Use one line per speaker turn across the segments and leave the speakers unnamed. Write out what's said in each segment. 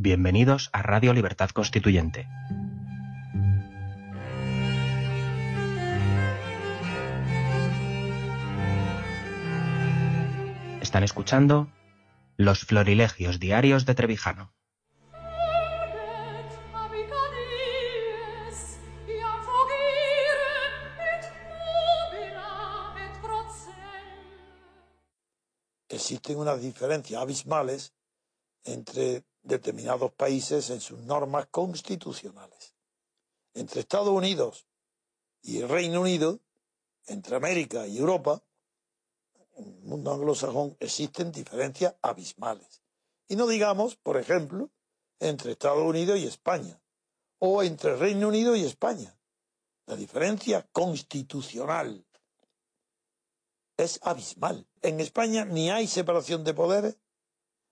Bienvenidos a Radio Libertad Constituyente. Están escuchando Los Florilegios Diarios de Trevijano.
Existen unas diferencias abismales entre determinados países en sus normas constitucionales. Entre Estados Unidos y el Reino Unido, entre América y Europa, en el mundo anglosajón existen diferencias abismales. Y no digamos, por ejemplo, entre Estados Unidos y España, o entre Reino Unido y España. La diferencia constitucional es abismal. En España ni hay separación de poderes,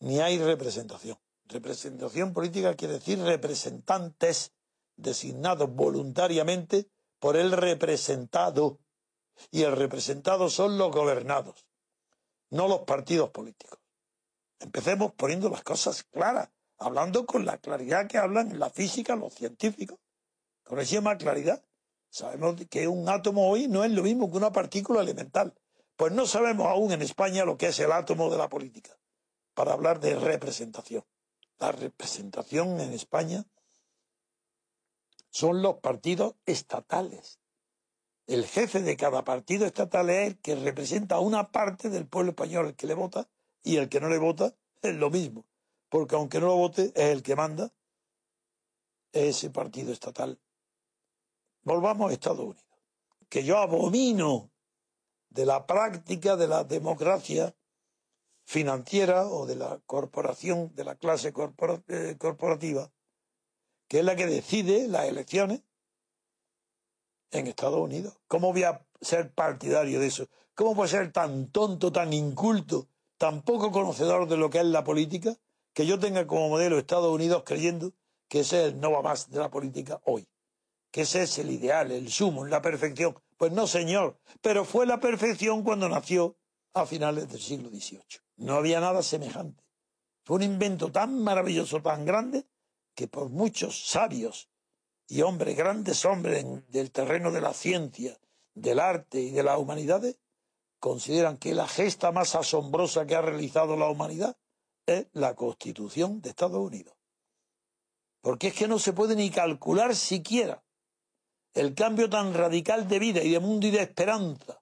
ni hay representación. Representación política quiere decir representantes designados voluntariamente por el representado. Y el representado son los gobernados, no los partidos políticos. Empecemos poniendo las cosas claras, hablando con la claridad que hablan en la física los científicos. Con esa claridad. Sabemos que un átomo hoy no es lo mismo que una partícula elemental. Pues no sabemos aún en España lo que es el átomo de la política, para hablar de representación la representación en España son los partidos estatales. El jefe de cada partido estatal es el que representa a una parte del pueblo español, el que le vota, y el que no le vota es lo mismo, porque aunque no lo vote, es el que manda ese partido estatal. Volvamos a Estados Unidos, que yo abomino de la práctica de la democracia financiera o de la corporación, de la clase eh, corporativa, que es la que decide las elecciones en Estados Unidos. ¿Cómo voy a ser partidario de eso? ¿Cómo puede ser tan tonto, tan inculto, tan poco conocedor de lo que es la política, que yo tenga como modelo Estados Unidos creyendo que ese es el no va más de la política hoy? Que ese es el ideal, el sumo, la perfección. Pues no, señor, pero fue la perfección cuando nació a finales del siglo XVIII. No había nada semejante. Fue un invento tan maravilloso, tan grande, que por muchos sabios y hombres, grandes hombres del terreno de la ciencia, del arte y de las humanidades, consideran que la gesta más asombrosa que ha realizado la humanidad es la Constitución de Estados Unidos. Porque es que no se puede ni calcular siquiera el cambio tan radical de vida y de mundo y de esperanza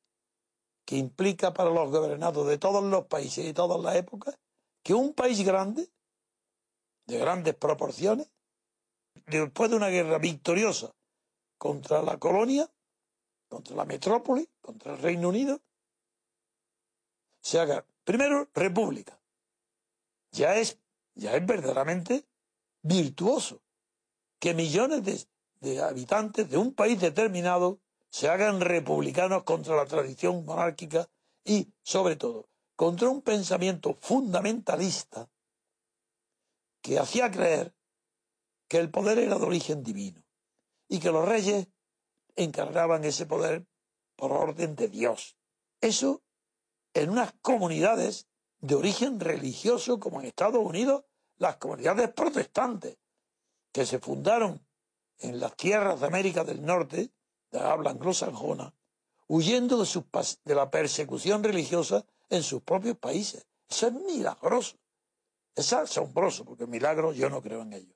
que implica para los gobernados de todos los países y todas las épocas que un país grande, de grandes proporciones, después de una guerra victoriosa contra la colonia, contra la metrópoli, contra el Reino Unido, se haga primero república. Ya es, ya es verdaderamente virtuoso que millones de, de habitantes de un país determinado se hagan republicanos contra la tradición monárquica y, sobre todo, contra un pensamiento fundamentalista que hacía creer que el poder era de origen divino y que los reyes encargaban ese poder por orden de Dios. Eso en unas comunidades de origen religioso como en Estados Unidos, las comunidades protestantes que se fundaron en las tierras de América del Norte de habla anglosajona, huyendo de, de la persecución religiosa en sus propios países. Eso es milagroso. Es asombroso, porque milagros yo no creo en ellos.